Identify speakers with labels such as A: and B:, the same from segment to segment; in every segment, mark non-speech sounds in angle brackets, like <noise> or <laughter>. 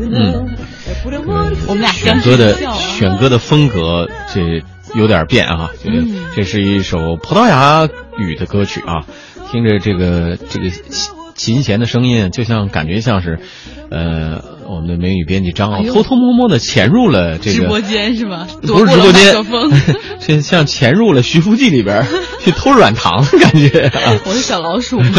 A: 嗯，我们俩选歌的选歌的风格这有点变啊，这是一首葡萄牙语的歌曲啊，听着这个这个琴弦的声音，就像感觉像是，呃。我们的美女编辑张奥偷偷摸摸的潜入了这个
B: 直播间是吧？
A: 不是直播间，像 <laughs> 像潜入了徐福记里边 <laughs> 去偷软糖的感觉。<laughs>
B: 我是小老鼠吗？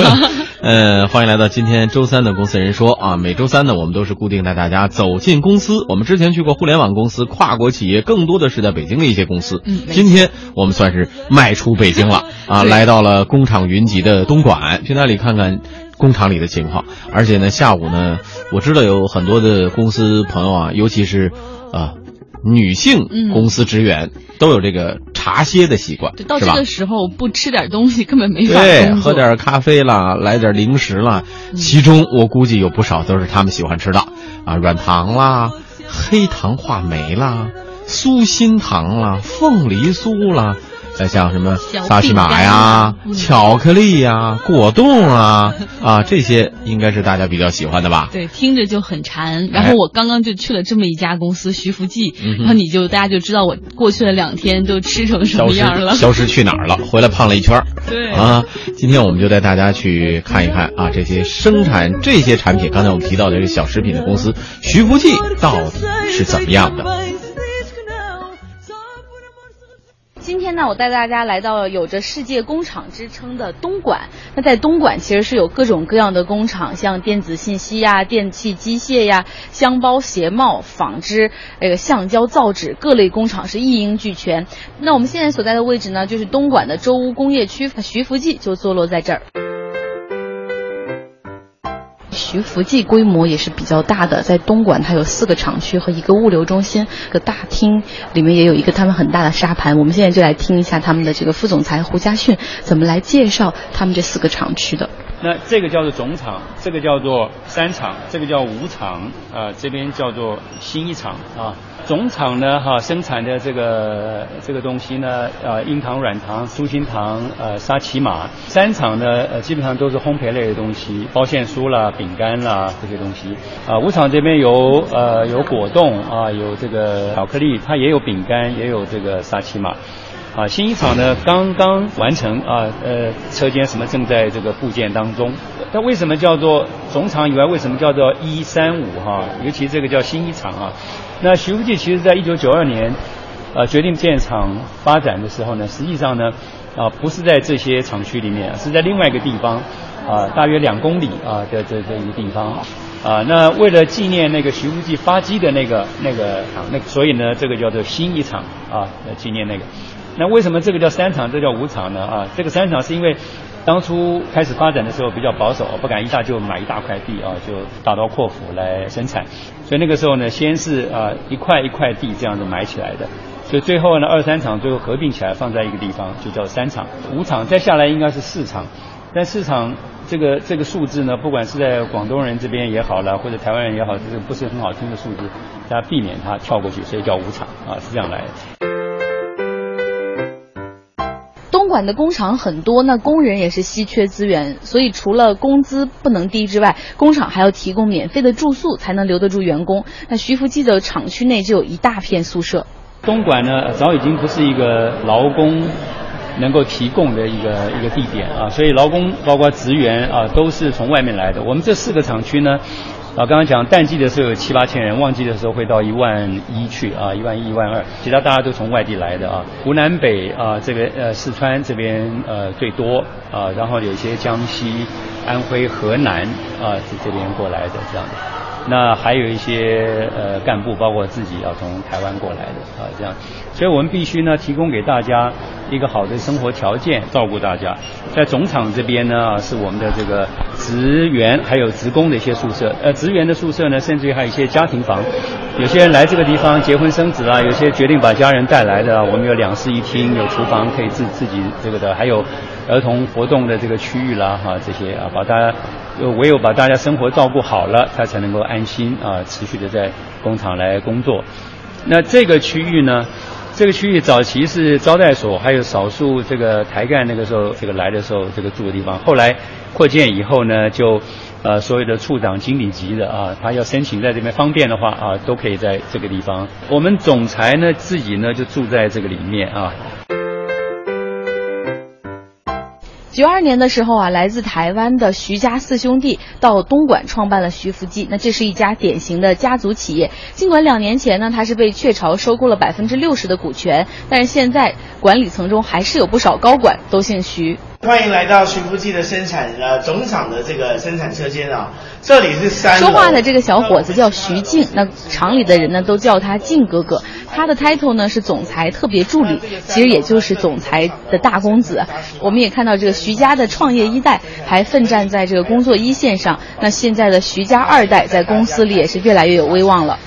A: 呃，欢迎来到今天周三的公司人说啊，每周三呢，我们都是固定带大家走进公司。我们之前去过互联网公司、跨国企业，更多的是在北京的一些公司。
B: 嗯，
A: 今天我们算是迈出北京了啊，来到了工厂云集的东莞，去那里看看。工厂里的情况，而且呢，下午呢，我知道有很多的公司朋友啊，尤其是，啊，女性公司职员都有这个茶歇的习惯，
B: 到这个时候不吃点东西根本没法
A: 对，喝点咖啡啦，来点零食啦，其中我估计有不少都是他们喜欢吃的啊，软糖啦，黑糖话梅啦，酥心糖啦，凤梨酥啦。再像什么萨琪玛呀、巧克力呀、果冻啊 <laughs> 啊，这些应该是大家比较喜欢的吧？
B: 对，听着就很馋。然后我刚刚就去了这么一家公司徐福记，然后你就大家就知道我过去了两天都吃成什么样了。
A: 消失去哪儿了？回来胖了一圈。<laughs>
B: 对
A: 啊，今天我们就带大家去看一看啊，这些生产这些产品，刚才我们提到的这个小食品的公司徐福记到底是怎么样的？
B: 今天呢，我带大家来到了有着世界工厂之称的东莞。那在东莞其实是有各种各样的工厂，像电子信息呀、电器机械呀、箱包鞋帽、纺织、那个橡胶造纸各类工厂是一应俱全。那我们现在所在的位置呢，就是东莞的周屋工业区，徐福记就坐落在这儿。徐福记规模也是比较大的，在东莞它有四个厂区和一个物流中心，个大厅里面也有一个他们很大的沙盘。我们现在就来听一下他们的这个副总裁胡家训怎么来介绍他们这四个厂区的。
C: 那这个叫做总厂，这个叫做三厂，这个叫五厂，啊，这边叫做新一厂啊。总厂呢，哈，生产的这个这个东西呢，呃，硬糖、软糖、酥心糖、呃，沙琪玛。三厂呢，呃，基本上都是烘焙类的东西，包馅酥啦、饼干啦这些东西。啊，五厂这边有呃有果冻啊，有这个巧克力，它也有饼干，也有这个沙琪玛。啊，新一厂呢刚刚完成啊，呃，车间什么正在这个部件当中。那为什么叫做总厂以外，为什么叫做一三五哈？尤其这个叫新一厂啊。那徐福记其实在一九九二年，呃，决定建厂发展的时候呢，实际上呢，啊，不是在这些厂区里面，是在另外一个地方，啊，大约两公里啊的这这一个地方。啊，那为了纪念那个徐福记发迹的那个那个厂，那所以呢，这个叫做新一厂啊，纪念那个。那为什么这个叫三厂，这叫五厂呢？啊，这个三厂是因为当初开始发展的时候比较保守，不敢一下就买一大块地啊，就大刀阔斧来生产。所以那个时候呢，先是啊一块一块地这样子买起来的。所以最后呢，二三厂最后合并起来放在一个地方，就叫三厂。五厂再下来应该是四厂，但四厂这个这个数字呢，不管是在广东人这边也好了，或者台湾人也好，这个不是很好听的数字，大家避免它跳过去，所以叫五厂啊，是这样来的。
B: 东莞的工厂很多，那工人也是稀缺资源，所以除了工资不能低之外，工厂还要提供免费的住宿，才能留得住员工。那徐福记的厂区内就有一大片宿舍。
C: 东莞呢，早已经不是一个劳工能够提供的一个一个地点啊，所以劳工包括职员啊，都是从外面来的。我们这四个厂区呢。啊，刚刚讲淡季的时候有七八千人，旺季的时候会到一万一去啊，一万一、一万二，其他大家都从外地来的啊，湖南北啊，这个呃四川这边呃最多啊，然后有一些江西、安徽、河南啊这这边过来的这样的，那还有一些呃干部，包括自己要从台湾过来的啊这样，所以我们必须呢提供给大家。一个好的生活条件，照顾大家。在总厂这边呢，是我们的这个职员还有职工的一些宿舍。呃，职员的宿舍呢，甚至于还有一些家庭房。有些人来这个地方结婚生子啊，有些决定把家人带来的，我们有两室一厅，有厨房可以自自己这个的，还有儿童活动的这个区域啦，哈，这些啊，把大家唯有把大家生活照顾好了，他才能够安心啊，持续的在工厂来工作。那这个区域呢？这个区域早期是招待所，还有少数这个台干那个时候这个来的时候这个住的地方。后来扩建以后呢，就呃所有的处长、经理级的啊，他要申请在这边方便的话啊，都可以在这个地方。我们总裁呢自己呢就住在这个里面啊。
B: 九二年的时候啊，来自台湾的徐家四兄弟到东莞创办了徐福记。那这是一家典型的家族企业。尽管两年前呢，它是被雀巢收购了百分之六十的股权，但是现在管理层中还是有不少高管都姓徐。
D: 欢迎来到徐福记的生产呃总厂的这个生产车间啊，这里是三
B: 说话的这个小伙子叫徐静，那厂里的人呢都叫他静哥哥。他的 title 呢是总裁特别助理，其实也就是总裁的大公子。我们也看到这个徐家的创业一代还奋战在这个工作一线上，那现在的徐家二代在公司里也是越来越有威望了。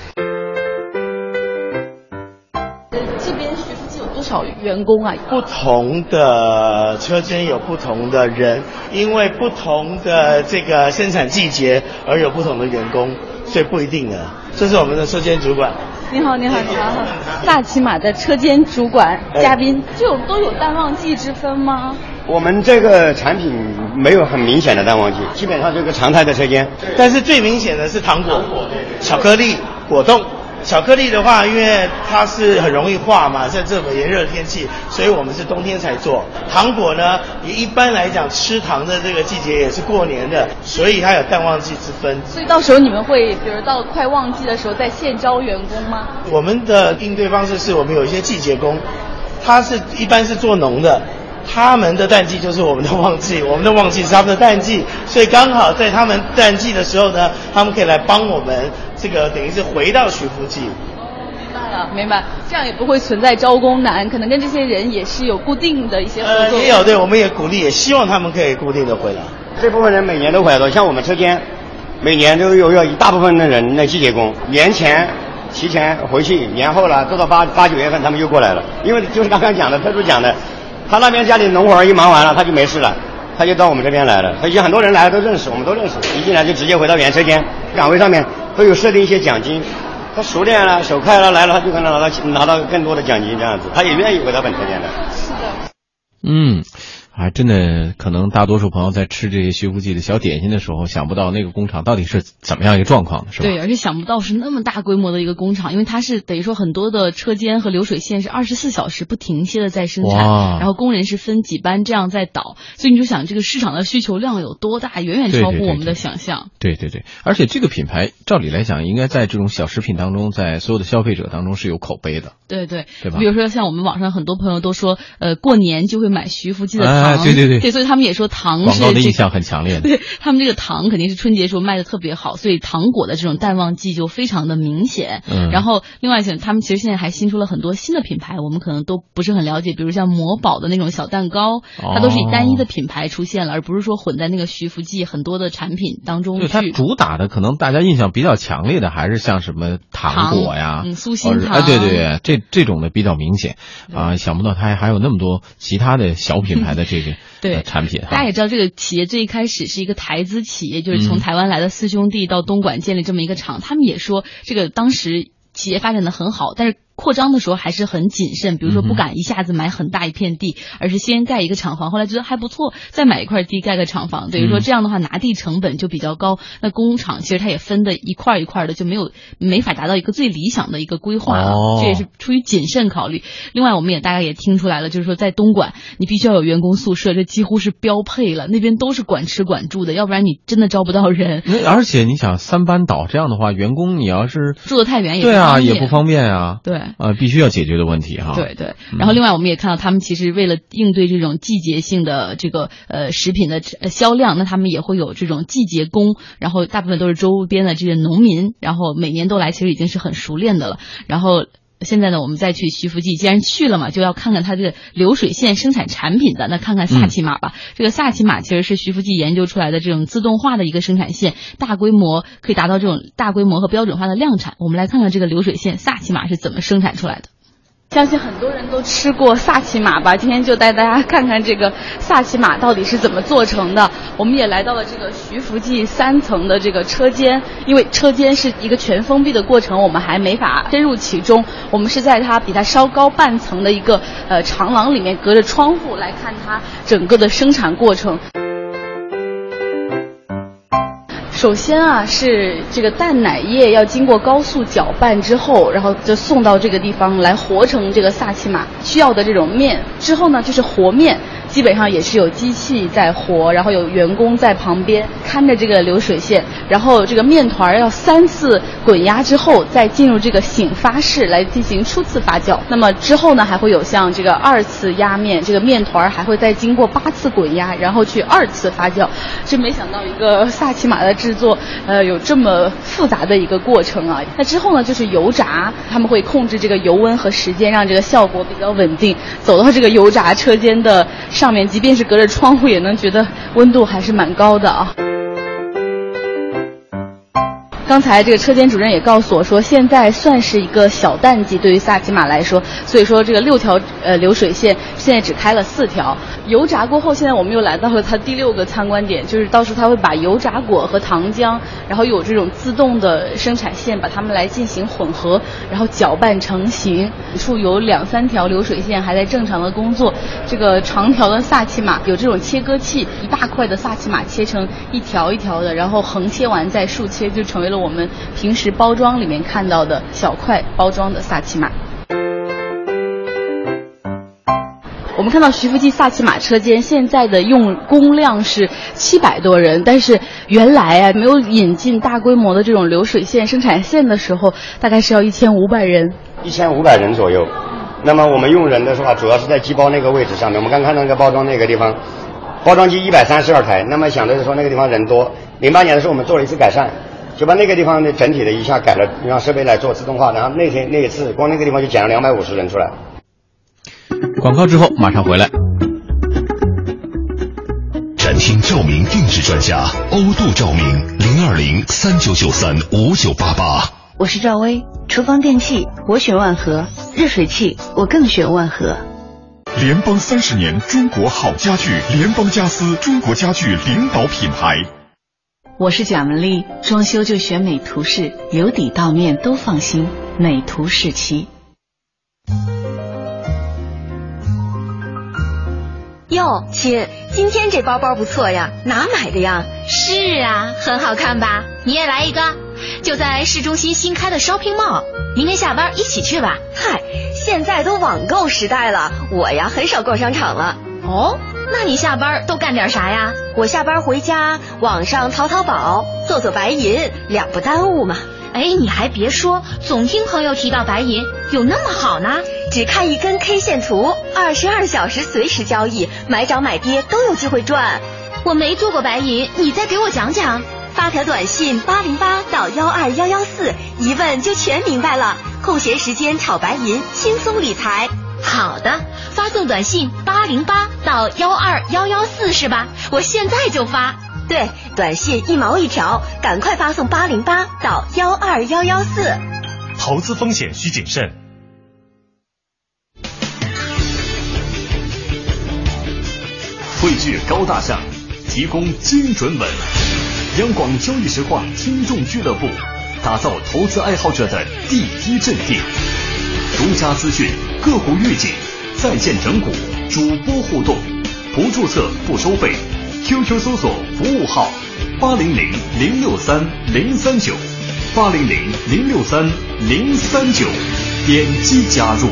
B: 少员工啊？
D: 不同的车间有不同的人，因为不同的这个生产季节而有不同的员工，所以不一定的。这是我们的车间主管。
B: 你好，你好，你好。萨琪玛的车间主管嘉宾，就都有淡旺季之分吗？
E: 我们这个产品没有很明显的淡旺季，基本上是个常态的车间。
D: 但是最明显的是糖果、巧克力、果冻。巧克力的话，因为它是很容易化嘛，在这么炎热的天气，所以我们是冬天才做。糖果呢，也一般来讲吃糖的这个季节也是过年的，所以它有淡旺季之分。
B: 所以到时候你们会，比如到快旺季的时候再现招员工吗？
D: 我们的应对方式是我们有一些季节工，他是一般是做农的。他们的淡季就是我们的旺季，<laughs> 我们的旺季是他们的淡季，所以刚好在他们淡季的时候呢，他们可以来帮我们，这个等于是回到徐福记。
B: 明白了，明白，这样也不会存在招工难，可能跟这些人也是有固定的一些合作。
D: 也有，对，我们也鼓励，也希望他们可以固定的回来。
E: 这部分人每年都回来的，像我们车间，每年都有要一大部分的人，来季节工，年前提前回去，年后了，做到八八九月份他们又过来了，因为就是刚刚讲的，特殊讲的。他那边家里农活一忙完了，他就没事了，他就到我们这边来了。他已经很多人来了都认识，我们都认识。一进来就直接回到原车间，岗位上面都有设定一些奖金。他熟练了，手快了，来了他就可能拿到拿到更多的奖金，这样子，他也愿意回到本车间的。
B: 是的。
A: 嗯。还真的可能，大多数朋友在吃这些徐福记的小点心的时候，想不到那个工厂到底是怎么样一个状况的，是吧？
B: 对，而且想不到是那么大规模的一个工厂，因为它是等于说很多的车间和流水线是二十四小时不停歇的在生产，然后工人是分几班这样在倒，所以你就想这个市场的需求量有多大，远远超乎我们的想象。
A: 对对对，而且这个品牌照理来讲，应该在这种小食品当中，在所有的消费者当中是有口碑的。
B: 对对，
A: 对吧？
B: 比如说像我们网上很多朋友都说，呃，过年就会买徐福记的糖，
A: 对对
B: 对，对所以。他们也说糖是
A: 广告的印象很强烈的，
B: 对他们这个糖肯定是春节时候卖的特别好，所以糖果的这种淡旺季就非常的明显。
A: 嗯，
B: 然后另外像他们其实现在还新出了很多新的品牌，我们可能都不是很了解，比如像魔宝的那种小蛋糕，它都是以单一的品牌出现了，而不是说混在那个徐福记很多的产品当中去。
A: 它主打的可能大家印象比较强烈的还是像什么糖果呀，
B: 嗯，酥心糖，
A: 哎，对对对，这这种的比较明显啊，想不到它还还有那么多其他的小品牌的这个 <laughs>
B: 对
A: 产品。
B: 大家也知道这。这个企业最一开始是一个台资企业，就是从台湾来的四兄弟到东莞建立这么一个厂。他们也说，这个当时企业发展的很好，但是。扩张的时候还是很谨慎，比如说不敢一下子买很大一片地，而是先盖一个厂房。后来觉得还不错，再买一块地盖个厂房。等于说这样的话拿地成本就比较高。那工厂其实它也分的一块一块的，就没有没法达到一个最理想的一个规划了。这也是出于谨慎考虑。另外，我们也大概也听出来了，就是说在东莞，你必须要有员工宿舍，这几乎是标配了。那边都是管吃管住的，要不然你真的招不到人。
A: 而且你想三班倒这样的话，员工你要是
B: 住的太远也
A: 对啊，也不方便啊。
B: 对。
A: 啊，必须要解决的问题哈。
B: 对对，然后另外我们也看到，他们其实为了应对这种季节性的这个呃食品的销量，那他们也会有这种季节工，然后大部分都是周边的这些农民，然后每年都来，其实已经是很熟练的了。然后现在呢，我们再去徐福记，既然去了嘛，就要看看它这个流水线生产产品的，那看看萨琪玛吧。这个萨琪玛其实是徐福记研究出来的这种自动化的一个生产线，大规模可以达到这种大规模和标准化的量产。我们来看看这个流水线萨琪玛是怎么生产出来的。相信很多人都吃过萨琪玛吧？今天就带大家看看这个萨琪玛到底是怎么做成的。我们也来到了这个徐福记三层的这个车间，因为车间是一个全封闭的过程，我们还没法深入其中。我们是在它比它稍高半层的一个呃长廊里面，隔着窗户来看它整个的生产过程。首先啊，是这个蛋奶液要经过高速搅拌之后，然后就送到这个地方来和成这个萨琪玛需要的这种面。之后呢，就是和面。基本上也是有机器在和，然后有员工在旁边看着这个流水线，然后这个面团要三次滚压之后，再进入这个醒发室来进行初次发酵。那么之后呢，还会有像这个二次压面，这个面团还会再经过八次滚压，然后去二次发酵。真没想到一个萨琪玛的制作，呃，有这么复杂的一个过程啊。那之后呢，就是油炸，他们会控制这个油温和时间，让这个效果比较稳定。走到这个油炸车间的。上面即便是隔着窗户，也能觉得温度还是蛮高的啊。刚才这个车间主任也告诉我说，现在算是一个小淡季，对于萨琪玛来说，所以说这个六条呃流水线现在只开了四条。油炸过后，现在我们又来到了它第六个参观点，就是到时候它会把油炸果和糖浆，然后有这种自动的生产线，把它们来进行混合，然后搅拌成型。处有两三条流水线还在正常的工作，这个长条的萨琪玛有这种切割器，一大块的萨琪玛切成一条一条的，然后横切完再竖切，就成为了。<laughs> 我们平时包装里面看到的小块包装的萨琪玛。我们看到徐福记萨琪玛车间现在的用工量是七百多人，但是原来啊没有引进大规模的这种流水线生产线的时候，大概是要一千五百人。
E: 一千五百人左右。那么我们用人的话，主要是在机包那个位置上面。我们刚看到那个包装那个地方，包装机一百三十二台。那么想的是说那个地方人多。零八年的时候我们做了一次改善。就把那个地方的整体的一下改了，让设备来做自动化，然后那天那一次，光那个地方就减了两百五十人出来。
A: 广告之后马上回来。
F: 展厅照明定制专家欧度照明零二零三九九三五九八八。
G: 我是赵薇，厨房电器我选万和，热水器我更选万和。
F: 联邦三十年中国好家具，联邦家私中国家具领导品牌。
G: 我是贾文丽，装修就选美图仕，由底到面都放心。美图仕漆。
H: 哟，亲，今天这包包不错呀，哪买的呀？
I: 是啊，很好看吧？你也来一个，就在市中心新开的 shopping mall，明天下班一起去吧。
H: 嗨，现在都网购时代了，我呀很少逛商场了。
I: 哦。那你下班都干点啥呀？
H: 我下班回家，网上淘淘宝，做做白银，两不耽误嘛。
I: 哎，你还别说，总听朋友提到白银有那么好呢。
H: 只看一根 K 线图，二十二小时随时交易，买涨买跌都有机会赚。
I: 我没做过白银，你再给我讲讲。
H: 发条短信八零八到幺二幺幺四，一问就全明白了。空闲时间炒白银，轻松理财。
I: 好的，发送短信八零八到幺二幺幺四是吧？我现在就发。
H: 对，短信一毛一条，赶快发送八零八到幺二幺幺四。
F: 投资风险需谨慎。汇聚高大上，提供精准稳。央广交易实况听众俱乐部，打造投资爱好者的第一阵地。独家资讯。个股预警，在线整股，主播互动，不注册不收费。QQ 搜索服务号八零零零六三零三九八零零零六三零三九，点击加入。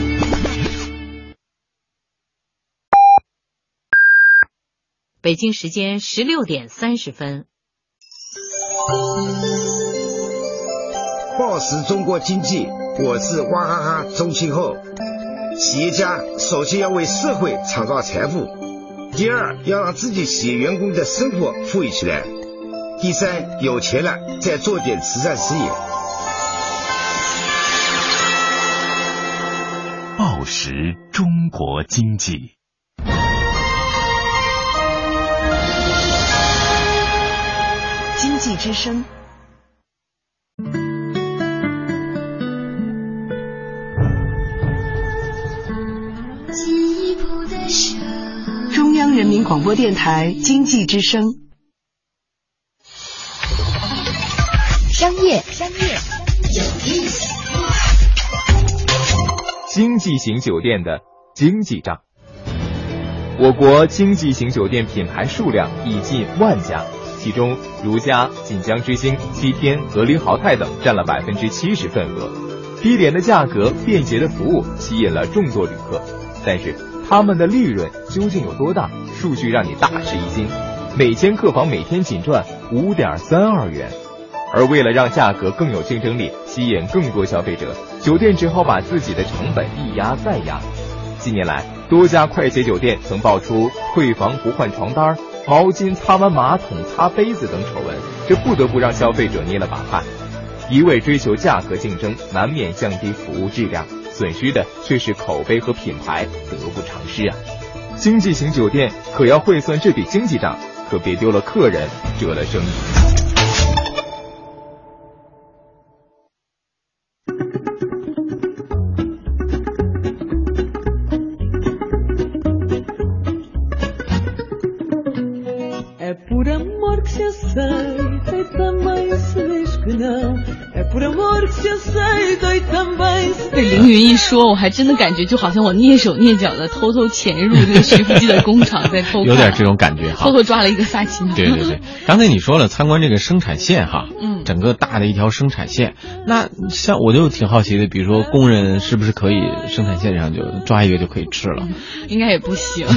J: 北京时间十六点三十分。
K: 报时中国经济，我是娃哈哈宗庆后。企业家首先要为社会创造财富，第二要让自己企业员工的生活富裕起来，第三有钱了再做点慈善事业。
F: 报时中国经济，
G: 经济之声。
L: 人民广播电台经济之声。
H: 商业商业有意思。
M: 经济型酒店的经济账。我国经济型酒店品牌数量已近万家，其中如家、锦江之星、七天、格林豪泰等占了百分之七十份额。低廉的价格、便捷的服务吸引了众多旅客，但是他们的利润究竟有多大？数据让你大吃一惊，每间客房每天仅赚五点三二元。而为了让价格更有竞争力，吸引更多消费者，酒店只好把自己的成本一压再压。近年来，多家快捷酒店曾爆出退房不换床单、毛巾擦完马桶擦杯子等丑闻，这不得不让消费者捏了把汗。一味追求价格竞争，难免降低服务质量，损失的却是口碑和品牌，得不偿失啊！经济型酒店可要会算这笔经济账，可别丢了客人，折了生意。
B: 云一说，我还真的感觉就好像我蹑手蹑脚的偷偷潜入这个徐福记的工厂，在偷
A: 有点这种感觉哈，
B: 偷偷抓了一个萨琪玛。
A: 对对对，刚才你说了参观这个生产线哈，
B: 嗯，
A: 整个大的一条生产线，那像我就挺好奇的，比如说工人是不是可以生产线上就抓一个就可以吃了？
B: 应该也不行，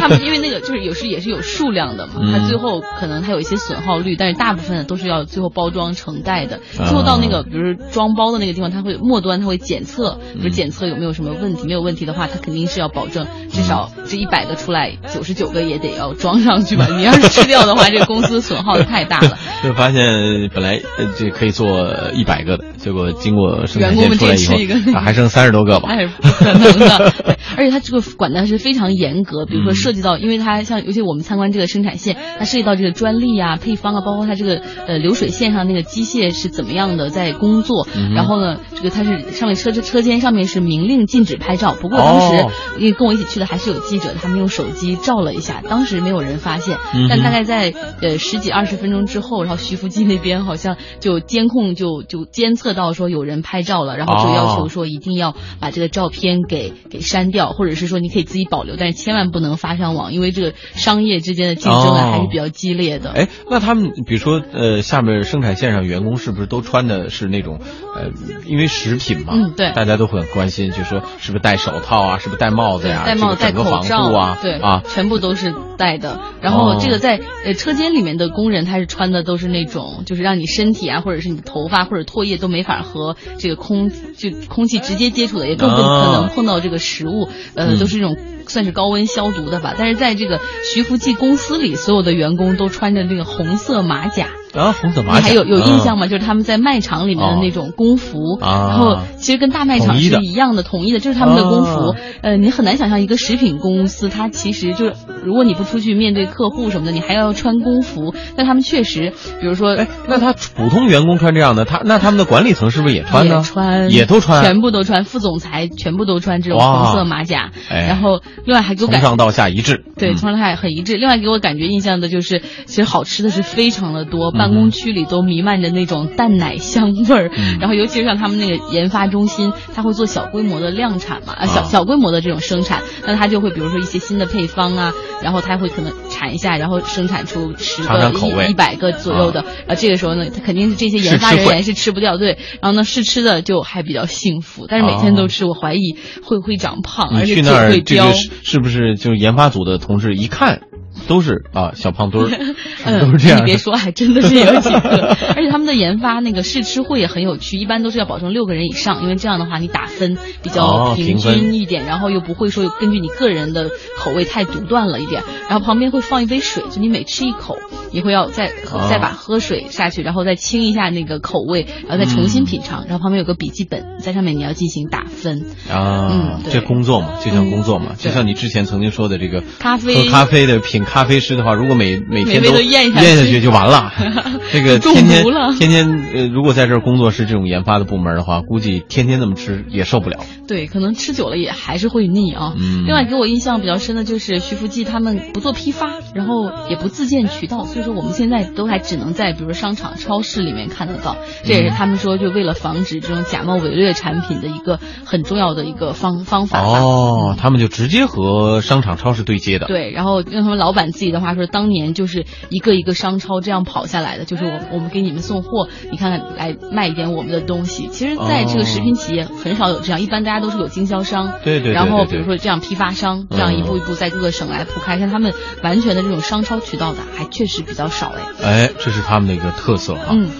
B: 他们因为那个就是有时也是有数量的嘛，他最后可能他有一些损耗率，但是大部分都是要最后包装成袋的，最后到那个比如装包的那个地方，他会末端他会检测，比如检测有没有什么问题，没有问题的话，他肯定是要保证至少这一百个出来，九十九个也得要装上去吧。你要是吃掉的话，这个公司损耗太大了。<laughs>
A: 就发现本来这可以做一百个的，结果经过生产
B: 线
A: 出来以后，还剩三十多个吧。
B: 那是不可能的。<laughs> 而且他这个管的是非常严格，比如说涉及到，因为它像尤其我们参观这个生产线，它涉及到这个专利啊、配方啊，包括它这个呃流水线上那个机械是怎么样的在工作。然后呢，这个它是上面车车间上面是明令禁止拍照，不过当时因为跟我一起去的还是有记者，他们用手机照了一下，当时没有人发现。但大概在呃十几二十分钟之后，然后徐福记那边好像就监控就就监测到说有人拍照了，然后就要求说一定要把这个照片给给删掉。或者是说你可以自己保留，但是千万不能发上网，因为这个商业之间的竞争啊还是比较激烈的。
A: 哎，那他们比如说呃，下面生产线上员工是不是都穿的是那种呃，因为食品嘛，
B: 嗯，对，
A: 大家都很关心，就说是不是戴手套啊，是不是戴帽子呀，
B: 戴帽戴
A: 口罩啊，
B: 对
A: 啊，
B: 全部都是戴的。然后这个在呃车间里面的工人，他是穿的都是那种，就是让你身体啊，或者是你的头发或者唾液都没法和这个空就空气直接接触的，也更不可能碰到这个食物。呃，都是这种算是高温消毒的吧，但是在这个徐福记公司里，所有的员工都穿着这个红色马甲。
A: 啊，红色马甲，
B: 你还有有印象吗？就是他们在卖场里面的那种工服，然后其实跟大卖场是一样的，统一的，就是他们的工服。呃，你很难想象一个食品公司，它其实就是如果你不出去面对客户什么的，你还要穿工服。但他们确实，比如说，
A: 哎，那他普通员工穿这样的，他那他们的管理层是不是也穿呢？
B: 穿，
A: 也都穿，
B: 全部都穿。副总裁全部都穿这种红色马甲，然后另外还给我
A: 从上到下一致，
B: 对，从上到下很一致。另外给我感觉印象的就是，其实好吃的是非常的多，办公区里都。弥漫着那种淡奶香味儿，然后尤其是像他们那个研发中心，他会做小规模的量产嘛，啊小小规模的这种生产，那他就会比如说一些新的配方啊，然后他会可能产一下，然后生产出十个一一百个左右的，啊这个时候呢，他肯定是这些研发人员是吃不掉，对，然后呢试吃的就还比较幸福，但是每天都吃，我怀疑会会长胖，而且
A: 儿
B: 会
A: 飙，是不是就是研发组的同事一看？都是啊，小胖墩儿，<laughs> 都是这样。
B: 你别说，还真的是有几个。<laughs> 而且他们的研发那个试吃会也很有趣，一般都是要保证六个人以上，因为这样的话你打分比较平均一点，然后又不会说根据你个人的口味太独断了一点。然后旁边会放一杯水，就你每吃一口，你会要再
A: 哦
B: 再把喝水下去，然后再清一下那个口味，然后再重新品尝。然后旁边有个笔记本，在上面你要进行打分。
A: 啊
B: 嗯，
A: 这工作嘛，就像工作嘛，就像你之前曾经说的这个
B: 咖啡
A: 喝咖啡的品咖啡师的话，如果每每天
B: 都咽下去
A: 就完了。<laughs> 这个
B: 中
A: 天天 <laughs> 天天呃，如果在这儿工作是这种研发的部门的话，估计天天这么吃也受不了。
B: 对，可能吃久了也还是会腻啊。
A: 嗯
B: 另外给我印象比较深的就是徐福记他们不做批发，然后也不自建渠道，所以说我们现在都还只能在比如说商场、超市里面看得到。这也是他们说就为了防止这种假冒伪劣产品的一个很重要的一个方方法。
A: 哦，他们就直接和商场、超市对接的。
B: 对，然后让他们老板自己的话说，当年就是一个一个商超这样跑下来的，就是我我们给你们送货，你看看来卖一点我们的东西。其实，在这个食品企业很少有这样，一般大家都是有经销商，
A: 对对对
B: 然后比如说这样批发商，这样一步一步在各个省来铺开，像他们完全的这种商超渠道的，还确实比较少哎。
A: 哎，这是他们的一个特色哈。
B: 嗯，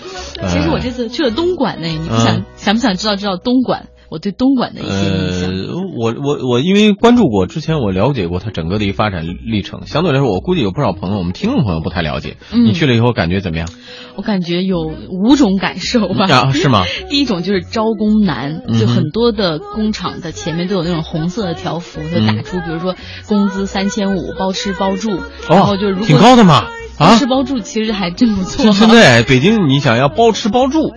A: 呃
B: 其实我这次去了东莞呢，你不想、
A: 嗯
B: 想不想知道知道东莞？我对东莞的一些印象。
A: 呃，我我我因为关注过，之前我了解过它整个的一个发展历程。相对来说，我估计有不少朋友，我们听众朋友不太了解。
B: 嗯
A: 你去了以后感觉怎么样？
B: 我感觉有五种感受吧。
A: 啊是吗？<laughs>
B: 第一种就是招工难，就很多的工厂的前面都有那种红色的条幅，就打出比如说工资三千五，包吃包住，然后就是如果
A: 哦挺高的嘛啊
B: 包吃包住其实还真不错。
A: 现在北京你想要包吃包住，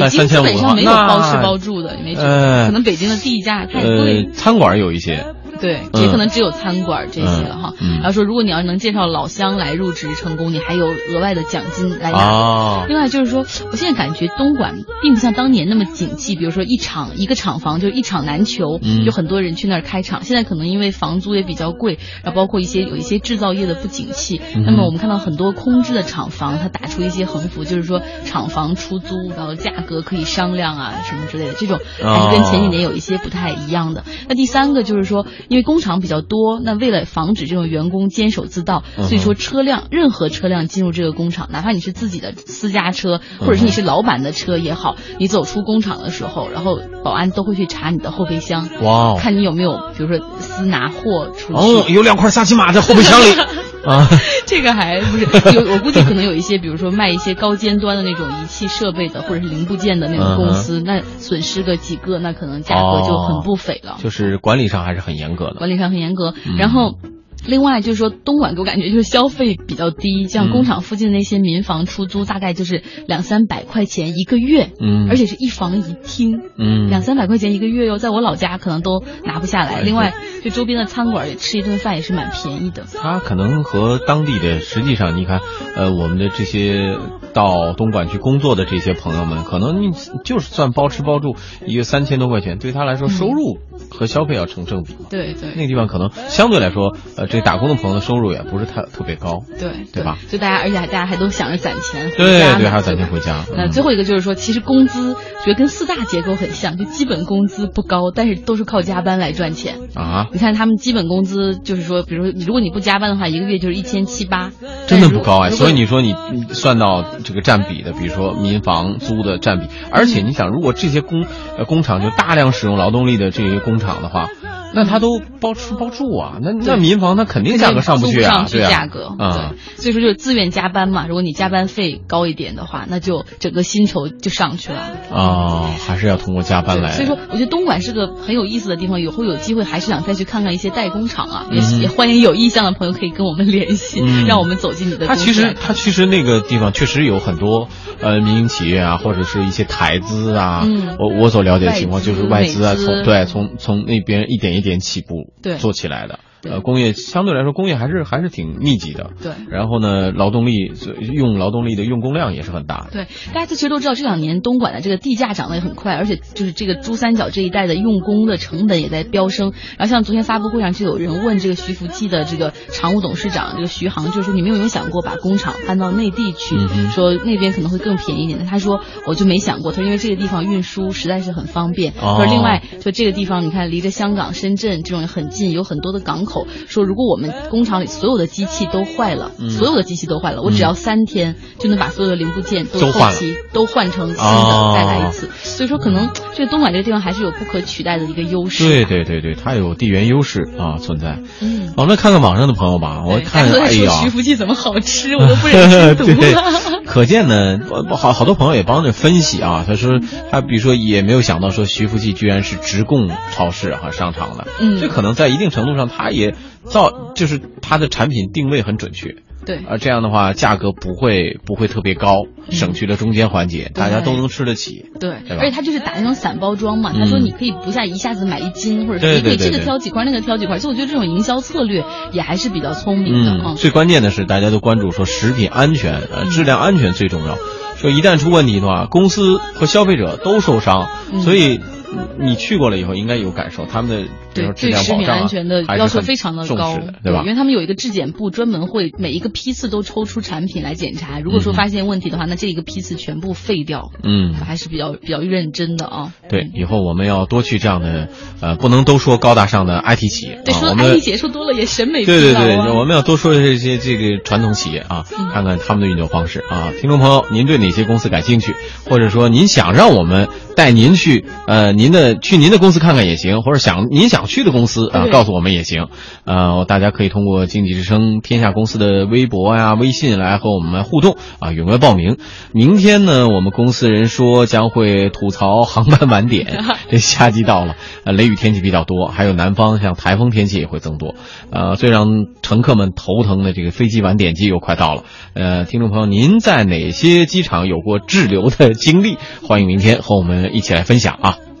B: 北京基本上没有包吃包住的，你没觉得？
A: 呃
B: 可能北京的地价太贵
A: 呃，。餐馆有一些。
B: 对，
A: 嗯
B: 也可能只有餐馆这些了哈。然后说，如果你要能介绍老乡来入职成功，你还有额外的奖金来拿。
A: 哦
B: 另外就是说，我现在感觉东莞并不像当年那么景气，比如说一厂一个厂房就一厂难求，
A: 嗯
B: 有很多人去那儿开厂。现在可能因为房租也比较贵，然后包括一些有一些制造业的不景气，
A: 嗯
B: 那么我们看到很多空置的厂房，它打出一些横幅，就是说厂房出租，然后价格可以商量啊什么之类的，这种还是跟前几年有一些不太一样的。那第三个就是说，因为工厂比较多，那为了防止这种员工监守自盗，所以说车辆任何车辆进入这个工厂，哪怕你是自己的私家车，或者是你是老板的车也好，你走出工厂的时候，然后保安都会去查你的后备箱，
A: 哇哦。
B: 看你有没有比如说私拿货出去。
A: 哦，有两块沙琪玛在后备箱里 <laughs> 啊。<laughs>
B: 这个还不是有，我估计可能有一些，比如说卖一些高尖端的那种仪器设备的，或者是零部件的那种公司，那损失个几个，那可能价格就很不菲了。
A: 就是管理上还是很严格的。
B: 管理上很严格。
A: 嗯
B: 然后。另外就是说，东莞给我感觉就是消费比较低，像
A: 嗯
B: 工厂附近的那些民房出租，大概就是两三百块钱一个月，
A: 嗯
B: 而且是一房一厅，
A: 嗯
B: 两三百块钱一个月哟，在我老家可能都拿不下来。
A: 哎
B: 另外，就周边的餐馆也吃一顿饭也是蛮便宜的。
A: 它可能和当地的，实际上你看，呃，我们的这些到东莞去工作的这些朋友们，可能你就是算包吃包住，一个三千多块钱，对他来说收入和消费要成正比。
B: 对对
A: 那个地方可能相对来说，呃，这打工的朋友的收入也不是太特别高，
B: 对
A: 对吧？
B: 就大家，而且大家还都想着攒钱回
A: 对
B: 家对
A: 对，还要攒钱回家。嗯
B: 那最后一个就是说，其实工资觉得跟四大结构很像，就基本工资不高，但是都是靠加班来赚钱。
A: 啊，
B: 你看他们基本工资就是说，比如说如果你不加班的话，一个月就是一千七八，
A: 真的不高哎，所以你说你你算到这个占比的，比如说民房租的占比，而且你想，如果这些工呃工厂就大量使用劳动力的这些工厂的话，那他都包吃包住啊，那那民房那肯定价格上不去啊，
B: 租上去
A: 对啊，
B: 价格，
A: 啊、
B: 所以说就是自愿加班嘛。如果你加班费高一点的话，那就整个薪酬就上去了。
A: 哦，还是要通过加班来。
B: 所以说，我觉得东莞是个很有意思的地方，以后有机会还是想再去看看一些代工厂啊。也欢迎有意向的朋友可以跟我们联系，
A: 嗯
B: 让我们走进你的
A: 它
B: 公司来看。
A: 其实它其实那个地方确实有很多呃民营企业啊，或者是一些台资啊。
B: 嗯
A: 我我所了解的情况就是外资啊，
B: 资
A: 从对从从那边一点一点起步
B: 对
A: 做起来的。呃，工业相对来说，工业还是还是挺密集的。
B: 对
A: 然后呢，劳动力用劳动力的用工量也是很大的。
B: 对，大家其实都知道，这两年东莞的这个地价涨得也很快，而且就是这个珠三角这一带的用工的成本也在飙升。然后像昨天发布会上就有人问这个徐福记的这个常务董事长这个徐航，就是说你们有没有想过把工厂搬到内地去，说那边可能会更便宜一点？他说我就没想过，他说因为这个地方运输实在是很方便。
A: 哦
B: 他说另外就这个地方你看离着香港、深圳这种很近，有很多的港口。口，说如果我们工厂里所有的机器都坏了，
A: 嗯
B: 所有的机器都坏了，我只要三天就能把所有的零部件都
A: 都换了
B: 后期都换成新的，
A: 哦
B: 再来一次。所以说，可能这个东莞这个地方还是有不可取代的一个优势。
A: 对对对对，它有地缘优势啊存在。
B: 嗯，
A: 我们来看看网上的朋友吧，我
B: 大
A: 看
B: 徐福记怎么好吃，<laughs> 我都不忍 <laughs> 心读
A: 对
B: 了。<laughs>
A: 可见呢，我好好多朋友也帮着分析啊。他说，他比如说也没有想到说徐福记居然是直供超市和商场的，
B: 嗯
A: 这可能在一定程度上，他也造就是它的产品定位很准确。
B: 对
A: 而，这样的话价格不会不会特别高，省去了中间环节，大家都能吃得起。
B: 对，
A: 对
B: 而且它就是打那种散包装嘛，
A: 嗯
B: 他说你可以不下一下子买一斤，或者是你可以这个挑几块，那个挑几块。所以我觉得这种营销策略也还是比较聪明的。
A: 最关键的是大家都关注说食品安全，呃，质量安全最重要。说一旦出问题的话，公司和消费者都受伤，
B: 嗯
A: 所以你去过了以后应该有感受，他们的
B: 对对食品安全的要求非常的高
A: 的，对吧
B: 因？为他们有一个质检部，专门会每一个批次都抽出产品来检查。如果说
A: 嗯
B: 发现问题的话，那这一个批次全部废掉。
A: 嗯
B: 还是比较比较认真的啊。
A: 对，以后我们要多去这样的，呃，不能都说高大上的 IT 企业
B: 对，
A: 啊，
B: 说 IT 姐说多了也审美疲
A: 对对对，我们要多说这些这个传统企业啊，
B: 嗯
A: 看看他们的运作方式啊。听众朋友，您对哪些公司感兴趣，或者说您想让我们带您去呃您的去您的公司看看也行，或者想您想去的公司啊，
B: 对
A: 告诉我们也行。呃，大家可以通过经济之声天下公司的微博呀、微信来和我们互动啊，踊跃报名。明天呢，我们公司人说将会吐槽航班晚点，<laughs> 这夏季到了，呃，雷雨天气比较多，还有南方像台风天气也会增多。呃，最让乘客们头疼的这个飞机晚点季又快到了。呃，听众朋友，您在哪些机场有过滞留的经历？欢迎明天和我们一起来分享啊。